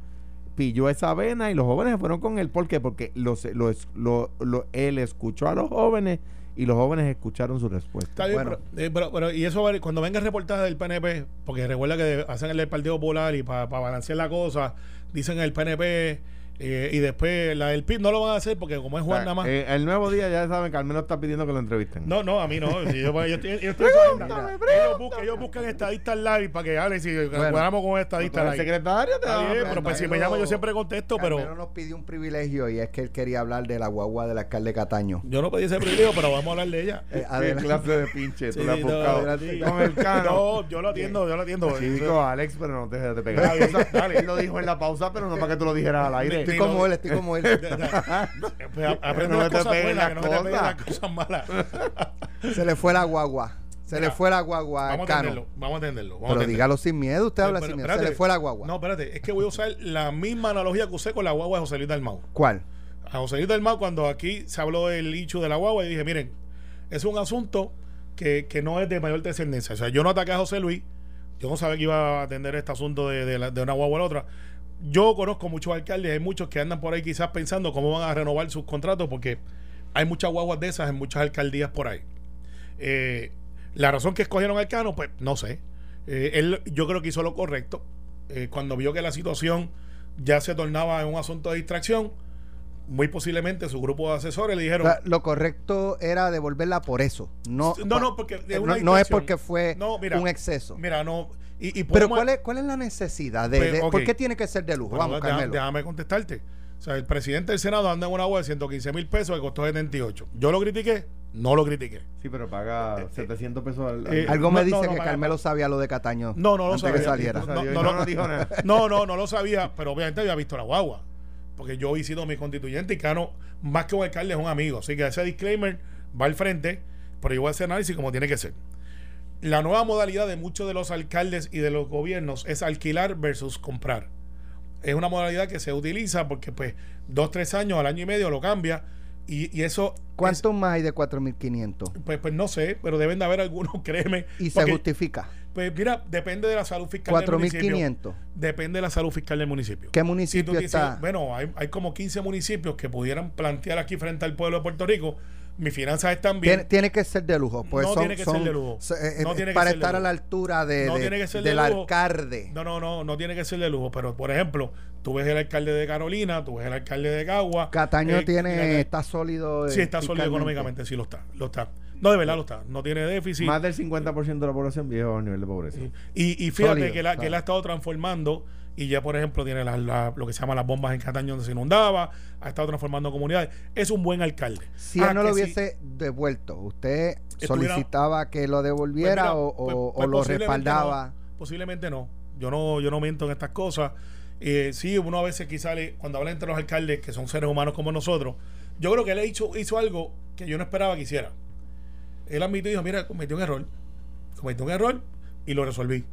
pilló esa vena y los jóvenes se fueron con él. ¿Por qué? Porque los, lo es- lo- lo- él escuchó a los jóvenes y los jóvenes escucharon su respuesta. Está bien, Bueno. pero, eh, pero- pero- y eso cuando venga el reportaje del PNP, porque recuerda que hacen el del Partido Popular y para balancear la cosa, dicen el PNP eh, y después la del PIB no lo van a hacer porque como es Juan nada más. Eh, el nuevo día ya saben que al menos está pidiendo que lo entrevisten. No, no, a mí no. Si yo, yo estoy, yo estoy ellos, buscan, ellos buscan estadistas live para que hablen si cuadramos con estadistas live. secretario, te Está van a bien, pero pues si me llama yo siempre contesto, pero nos pidió un privilegio y es que él quería hablar de la guagua del alcalde Cataño. yo no pedí ese privilegio, pero vamos a hablar de ella. Eh, ¿Qué adelante. clase de pinche tú Sí, le has no, buscado? adelante. Con el cano. No, yo lo atiendo, yo lo atiendo. Chico, Alex, pero no te dejes de pegar. Dale. Él lo dijo en la pausa, pero no para que tú lo dijeras al aire. Estoy como él, estoy como él. Pues aprende No las cosas buenas, las que no te las cosas malas. Se le fue la guagua. Se Mira, le fue la guagua Vamos a entenderlo, vamos a entenderlo. vamos Pero dígalo sin miedo, usted habla Pero, sin miedo. espérate. Se le fue la guagua. No, espérate, es que voy a usar la misma analogía que usé con la guagua de José Luis Dalmau. ¿Cuál? A José Luis Dalmau, cuando aquí se habló del hecho de la guagua, y dije, miren, es un asunto que, que no es de mayor trascendencia. O sea, yo no ataqué a José Luis, yo no sabía que iba a atender este asunto de, de, la- de una guagua a la otra. Yo conozco muchos alcaldes, hay muchos que andan por ahí quizás pensando cómo van a renovar sus contratos porque hay muchas guaguas de esas en muchas alcaldías por ahí. Eh, la razón que escogieron al Cano, pues no sé. Eh, él, yo creo que hizo lo correcto. Eh, cuando vio que la situación ya se tornaba en un asunto de distracción, muy posiblemente su grupo de asesores le O dijeron. sea, lo correcto era devolverla por eso. No, no, no, porque es no, una no es porque fue No, mira, un exceso. Mira, no. Y, y Pero ¿cuál es, ¿cuál es la necesidad? De, Pues, de-. ¿Por qué tiene que ser de lujo? Bueno, Vamos, Carmelo. déjame contestarte. O sea, el presidente del Senado anda en una agua de 115 mil pesos que costó 78. Yo lo critiqué, no lo critiqué. Sí, pero paga 700 pesos al, al eh. Algo me No, dice no, no, que no, Carmelo no. sabía lo de Cataño. No, no lo antes sabía. que saliera. No, No, no, no, no, no dijo nada. No, no, no lo sabía, pero obviamente había visto la guagua. Porque yo he sido mi constituyente y Cano, más que un alcalde, es un amigo. Así que ese disclaimer va al frente, pero yo voy a hacer análisis como tiene que ser. La nueva modalidad de muchos de los alcaldes y de los gobiernos es alquilar versus comprar. Es una modalidad que se utiliza porque, pues, dos, tres años, al año y medio lo cambia. Y, y eso. ¿Cuántos más hay de 4.500? es- pues, pues no sé, pero deben de haber algunos, créeme. Y se justifica. Pues mira, depende de la salud fiscal del municipio. 4.500. Depende de la salud fiscal del municipio. ¿Qué Si tú municipio dices, está? bueno, hay, hay como 15 municipios que pudieran plantear aquí frente al pueblo de Puerto Rico, mis finanzas están bien. Tiene, tiene que ser de lujo. Pues No son- tiene que son- ser de lujo. eh, No eh, tiene que para ser de estar a lujo. la altura de, No de- tiene que ser de del lujo. alcalde. No, no, no, no tiene que ser de lujo, pero por ejemplo, tú ves el alcalde de Carolina, tú ves el alcalde de Cagua. Cataño eh, tiene, está sólido. Sí, eh, está sólido económicamente, sí lo está, lo está. No, de verdad lo está, no tiene déficit. Más del 50% de la población vive bajo el nivel de pobreza. Y, y fíjate Sólido, que, la, que él ha estado transformando y ya, por ejemplo, tiene la- la- lo que se llama las bombas en Cataño donde se inundaba, ha estado transformando comunidades. Es un buen alcalde. Si Ah, él no lo sí. hubiese devuelto, ¿usted solicitaba que lo Pues devolviera mira, o, pues- o- pues o lo respaldaba? no, posiblemente no. Yo no, yo no miento en estas cosas. Eh, sí, uno a veces quizá le- cuando habla entre los alcaldes, que son seres humanos como nosotros, yo creo que él hizo, hizo algo que yo no esperaba que hiciera. Él admitió y dijo, mira, cometí un error. Cometí un error y lo resolví.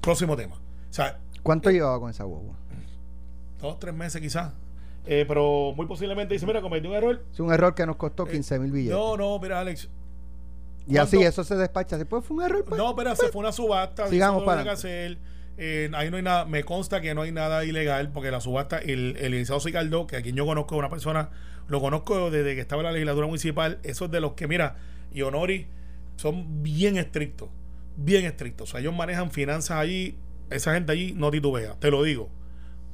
Próximo tema. O sea, ¿Cuánto llevaba con esa guagua? dos, tres meses quizás. Eh, pero muy posiblemente dice, mira, cometí un error. Es un error que nos costó Eh, 15 mil billetes. No, no, mira, Alex. y así eso se despacha. Después fue un error. pues. No, pero se fue una subasta. Sigamos para hacer. Eh, ahí no hay nada. Me consta que no hay nada ilegal porque la subasta, el, el licenciado que a quien yo conozco, una persona, lo conozco desde que estaba en la legislatura municipal. Eso es de los que, mira, y Honori son bien estrictos. Bien estrictos. O sea, ellos manejan finanzas allí. Esa gente allí no titubea, te lo digo.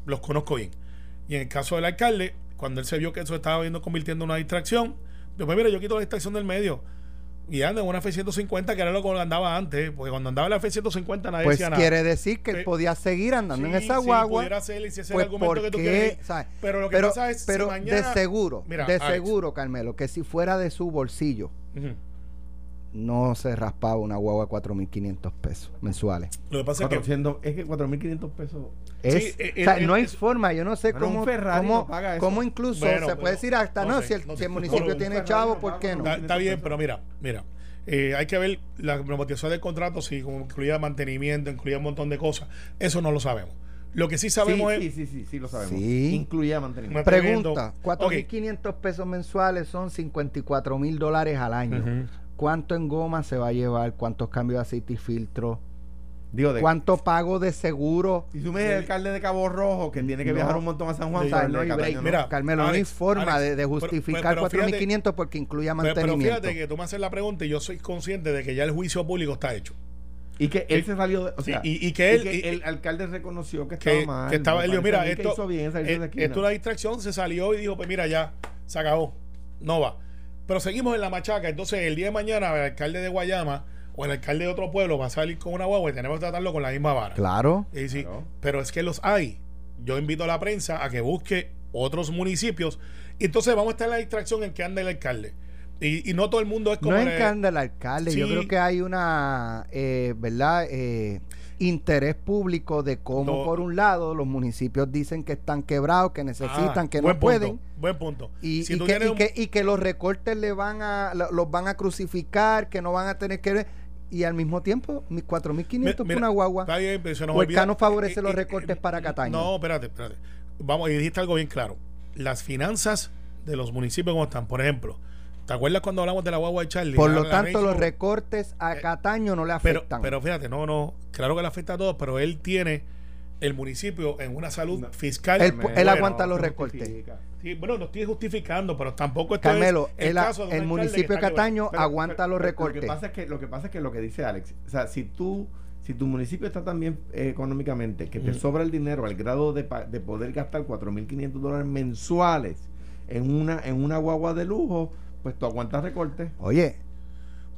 Los conozco bien. Y en el caso del alcalde, cuando él se vio que eso estaba viendo convirtiendo en una distracción, yo, pues mira, yo quito la distracción del medio y anda en una F-150 que era lo que andaba antes, porque cuando andaba en la F-150 nadie pues decía nada. quiere decir que él Sí. podía seguir andando en Sí, esa sí, guagua. y si ese es el pues argumento que tú porque, quieres. ¿sabes? Pero lo que pero, pasa es, si pero mañana- de seguro, Mira, de seguro, Carmelo, que si fuera de su bolsillo, Ujú. no se raspaba una guagua de 4.500 pesos mensuales. Lo que pasa es que 400, es que 4.500 pesos. Es, Sí, eh, o sea, eh, no hay eh, forma, yo no sé Bueno, cómo, cómo, no paga eso. cómo incluso Bueno, se pero puede decir hasta, no no, sé, si el, no si sé. el municipio tiene chavo, ¿por qué no? Está, está bien, pero mira, mira. eh, hay que ver la motivación del contrato, si como incluía mantenimiento, incluía un montón de cosas. Eso no lo sabemos. Lo que sí sabemos sí, es. sí, sí, sí, sí, lo sabemos. Sí. Incluía mantenimiento. Pregunta, Ok. 4.500 pesos mensuales son 54 mil dólares al año. ¿Cuánto en goma se va a llevar? ¿Cuántos cambios de aceite y filtro? Digo, de, ¿Cuánto pago de seguro? si tú me dices el alcalde de Cabo Rojo que tiene que viajar un montón a San Juan, no. Mira, Carmelo, no hay forma Alex, de, justificar pero- pero fíjate- 4.500 porque incluya Pero, pero mantenimiento. fíjate que tú me haces la pregunta y yo soy consciente de que ya el juicio público está hecho. Y que él se salió de, o sea, y- y que él- y- el alcalde reconoció que, que, estaba mal. que estaba, él dijo, mira, esto, hizo bien salirse eh, esto es una distracción, se salió y dijo, pues mira, ya, se acabó, no va. Pero seguimos en la machaca, entonces el día de mañana el alcalde de Guayama o el alcalde de otro pueblo va a salir con una guagua y tenemos que tratarlo con la misma vara. Claro. Y sí, Claro. Pero es que los hay. Yo invito a la prensa a que busque otros municipios y entonces vamos a estar en la distracción en que anda el alcalde. Y, y no todo el mundo es como... No encanta el alcalde. Yo creo que hay una, eh, ¿verdad? Eh, interés público de cómo, No. por un lado, los municipios dicen que están quebrados, que necesitan, Ah, que no punto, pueden. Buen punto. Y, Si y que, y un- que- y que los recortes le van a, lo- los van a crucificar, que no van a tener que ver. Y al mismo tiempo, mis 4.500 por una guagua. Está bien, pero se nos favorece eh, los eh, recortes eh, para Cataño. No, espérate, espérate. Vamos, y dijiste algo bien claro. Las finanzas de los municipios, ¿cómo están? Por ejemplo, ¿Te acuerdas cuando hablamos de la guagua de Charlie? Por lo la tanto, los recortes a Cataño no le pero, afectan. pero fíjate, no, no, claro que le afecta a todos, pero él tiene el municipio en una salud No. fiscal. Él- aguanta los recortes. Sí, bueno, no estoy justificando, pero tampoco esto Carmelo, es el, caso de el municipio de está. Cataño Pero- aguanta pero- los recortes. Lo que pasa es que lo que pasa es que lo que dice Alex, o sea, si tú si tu municipio está tan bien eh, económicamente que te Ujú. sobra el dinero al grado de, pa- de poder gastar 4.500 dólares mensuales en una en una guagua de lujo, pues tú aguantas recortes. Oye,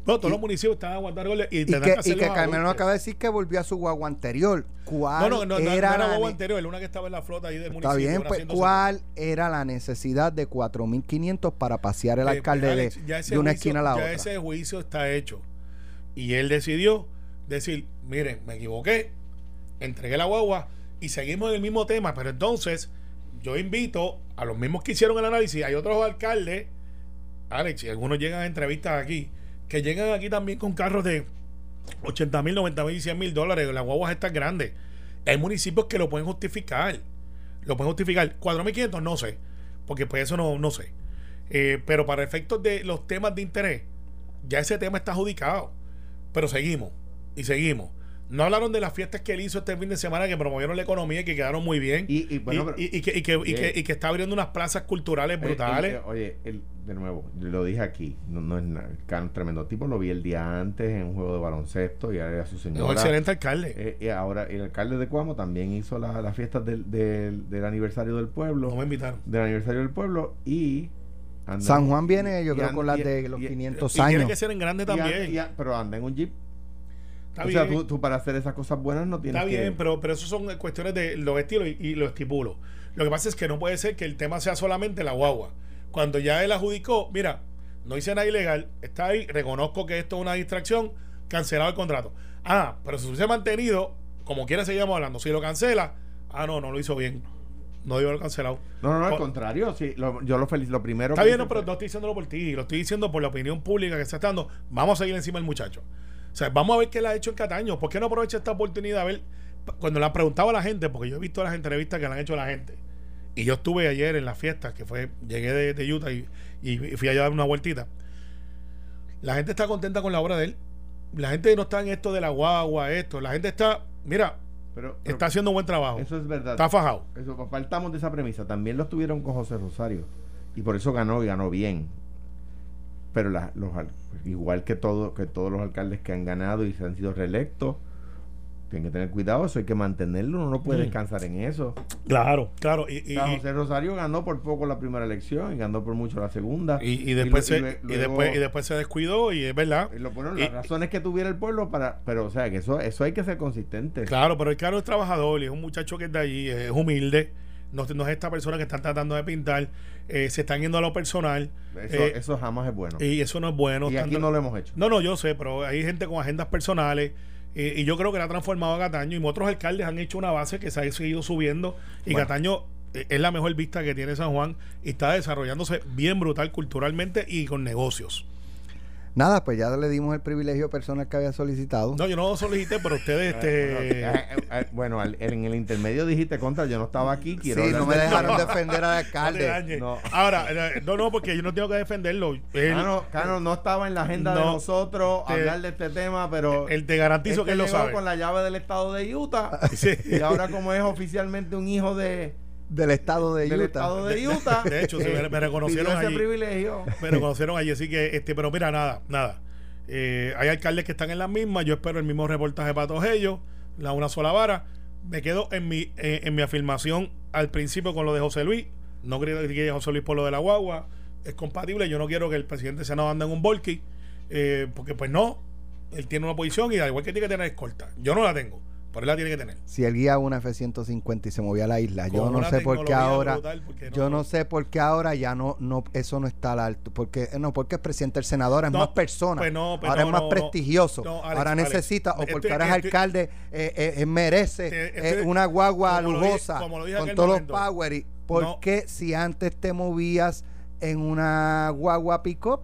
No, todos y- los municipios están aguantando goles y, y tendrán que, y que Carmelo acaba de decir que volvió a su guagua anterior. ¿Cuál No, no, no, no, no era era la guagua anterior, una que estaba en la flota ahí del Está municipio. bien, ahora pues ¿cuál era la necesidad de 4.500 para pasear el Eh, alcalde de- ya una juicio- esquina a la ya otra? ese juicio está hecho. Y él decidió decir, miren, me equivoqué, entregué la guagua y seguimos en el mismo tema, pero entonces yo invito a los mismos que hicieron el análisis, hay otros alcaldes, Alex, y algunos llegan a entrevistas aquí, que llegan aquí también con carros de 80 mil, 90 mil y 100 mil dólares, las guaguas estas grandes. Hay municipios que lo pueden justificar, lo pueden justificar. 4.500 no sé, porque pues eso no, no sé. Eh, pero para efectos de los temas de interés, ya ese tema está adjudicado. Pero seguimos y seguimos. No hablaron de las fiestas que él hizo este fin de semana que promovieron la economía y que quedaron muy bien. Y, bueno, pero- y- que, y que- está abriendo unas plazas culturales brutales. oye, el- de nuevo, lo dije aquí, no, no es nada, Cano, tremendo tipo, lo vi el día antes en un juego de baloncesto y ahora era su Es un señora. excelente alcalde. Eh, y ahora el alcalde de Cuamo también hizo la- las fiestas del, del, del aniversario del pueblo, no me invitaron. del aniversario del pueblo y anda- San Juan viene, yo y creo, con las de los y- 500 Y tiene años. que ser en grande también. y pero anda en un jeep. Está o sea, bien. tú, tú para hacer esas cosas buenas no tienes Está que... bien, pero, pero eso son cuestiones de los estilos y, y lo estipulo. Lo que pasa es que no puede ser que el tema sea solamente la guagua. Cuando ya él adjudicó, mira, no hice nada ilegal, está ahí, reconozco que esto es una distracción, cancelado el contrato. Ah, pero si se hubiese mantenido, como quiera seguimos hablando, si lo cancela, ah, no, no lo hizo bien. No debió haber cancelado. No, no, no, al Co- contrario, sí, lo- yo lo felicito. Lo primero Está bien, no, pero no estoy diciéndolo por ti, lo estoy diciendo por la opinión pública que está dando. Vamos a seguir encima del muchacho. O sea, vamos a ver qué le ha hecho en Cataño. ¿Por qué no aprovecha esta oportunidad? A ver, cuando le han preguntado a la gente, porque yo he visto las entrevistas que le han hecho a la gente, y yo estuve ayer en las fiestas, que fue, llegué de, de Utah y, y fui allá a dar una vueltita. La gente está contenta con la obra de él. La gente no está en esto de la guagua, esto. La gente está, mira, pero- pero está haciendo un buen trabajo. Eso es verdad. Está fajado. Eso, faltamos de esa premisa. También lo estuvieron con José Rosario. Y por eso ganó y ganó bien. Pero la- los, al- igual que, todo, que todos los alcaldes que han ganado y se han sido reelectos, tienen que tener cuidado. Eso hay que mantenerlo. Uno no puede Mm. descansar en eso. Claro, claro. Y, O y- sea, José Rosario ganó por poco la primera elección y ganó por mucho la segunda. y- y después lo- se, lue- y luego- después, y después se descuidó y es verdad. y lo ponen y- las razones que tuviera el pueblo para. Pero, o sea, que eso, eso hay que ser consistente. Claro, pero el caro es trabajador y es un muchacho que es de allí, es humilde. No, no es esta persona que están tratando de pintar. eh, se están yendo a lo personal. Eso, eh, eso jamás es bueno. y eso no es bueno. y aquí no lo hemos hecho. no, no, yo sé, pero hay gente con agendas personales. Eh, y yo creo que la ha transformado a Cataño. Y otros alcaldes han hecho una base que se ha seguido subiendo. Y Bueno. Cataño eh, es la mejor vista que tiene San Juan. Y está desarrollándose bien brutal culturalmente y con negocios. Nada, pues ya le dimos el privilegio personal que había solicitado. No, yo no lo solicité, pero ustedes, este. Eh, eh, bueno, al- en el intermedio dijiste contra, yo no estaba aquí, sí, quiero hablar no me de- dejaron defender al alcalde. No. Ahora, eh, no, no, porque yo no tengo que defenderlo. Él- Cano, Cano, no estaba en la agenda de No, nosotros te- hablar de este tema, pero él te garantizo este que él lo llegó sabe. con la llave del estado de Utah Sí. y ahora como es oficialmente un hijo de Del estado de del Utah. estado de Utah, De hecho, sí, eh, me- me reconocieron allí. privilegio. Me reconocieron allí, así que, este, pero mira, nada, nada. Eh, hay alcaldes que están en las mismas. Yo espero el mismo reportaje para todos ellos. La una sola vara. Me quedo en mi, eh, en mi afirmación al principio con lo de José Luis. No creo que José Luis por lo de la guagua. Es compatible. Yo no quiero que el presidente Senado ande en un volky. eh, porque pues no. Él tiene una posición y al igual que tiene que tener escolta. Yo no la tengo. Pero él la tiene que tener. Si él guía una F-150 y se movía a la isla, yo no sé por qué ahora, yo no sé por qué ahora ya no, no, eso no está al alto, porque eh, no, porque es presidente del senador, es No, más persona, pues no, pues ahora es más prestigioso, Alex, ahora Alex, necesita, o este- porque ahora es este- alcalde, eh, eh, eh, merece Este- eh, una guagua lujosa, con todos momento. los power, y ¿por qué si antes te movías en una guagua pick-up?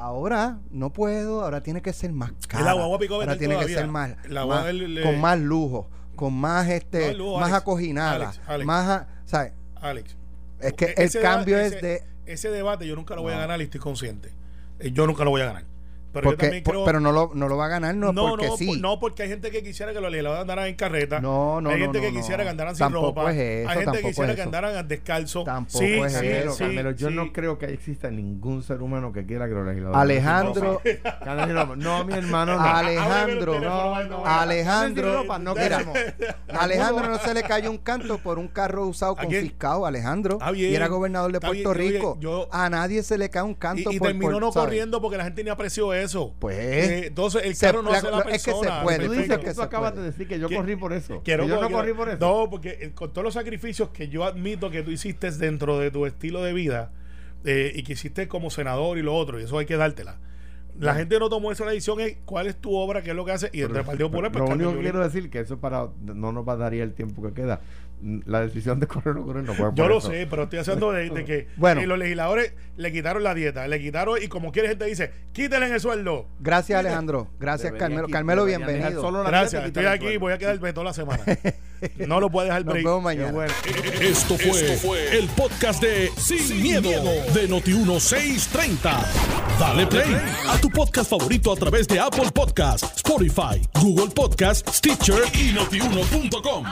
Ahora no puedo, ahora tiene que ser más cara. la guagua pick-up ahora tiene que ser más, La más- le- con más lujo, con más este, No, el lujo, más Alex, acoginada, Alex, Alex. más, a- ¿sabes? Alex. Es que E- el cambio es ese- de Ese debate yo nunca lo voy a ganar y estoy consciente. eh, yo nunca lo voy a ganar. Pero yo por- no lo, no lo va a ganar, no, no, porque no, sí. por- no, porque hay gente que quisiera que los legisladores andaran en carreta. No, no, Hay gente no, que quisiera que andaran sin Tampoco ropa. es eso, hay gente que quisiera es que andaran descalzo. Tampoco sí, es sí, eso, Carmelo, yo no creo que exista ningún ser humano que quiera que los legisladores. Alejandro, no, mi hermano, no. Alejandro, Alejandro, no mira, queremos. Alejandro no se le cayó un canto por un carro usado confiscado, Alejandro. Y era gobernador de Puerto Rico. a nadie se le cae un canto Y, y por terminó por, no corriendo porque la gente ni apreció eso. Pues, Eh, entonces el se- carro no la- hace la lo- es que se puede, Tú dices que que tú se acabas puede. de decir que yo Que- corrí por eso. Quiero- que yo no quiero- corrí por eso. No, porque eh, con todos los sacrificios que yo admito que tú hiciste dentro de tu estilo de vida eh, y que hiciste como senador y lo otro, y eso hay que dártela. La gente no tomó esa decisión, es cuál es tu obra, qué es lo que hace, y entre el Partido Popular, pues, Lo único que quiero decir que eso es para no nos va a dar el tiempo que queda. La decisión de correr o no correr no puede Yo por lo eso. sé, pero estoy haciendo de, de que Bueno. eh, los legisladores le quitaron la dieta, le quitaron, y como quiere gente dice, quítenle en el sueldo. Gracias, Alejandro. Gracias, Debería Carmelo. Carmelo, bienvenido. solo la Gracias, estoy aquí, voy a quedarme toda la semana. No lo puede dejar Nos break. vemos mañana. bueno. Esto fue, el podcast de Sin, miedo, de Noti1630. Dale play a tu podcast favorito a través de Apple Podcasts, Spotify, Google Podcasts, Stitcher y notiuno.com.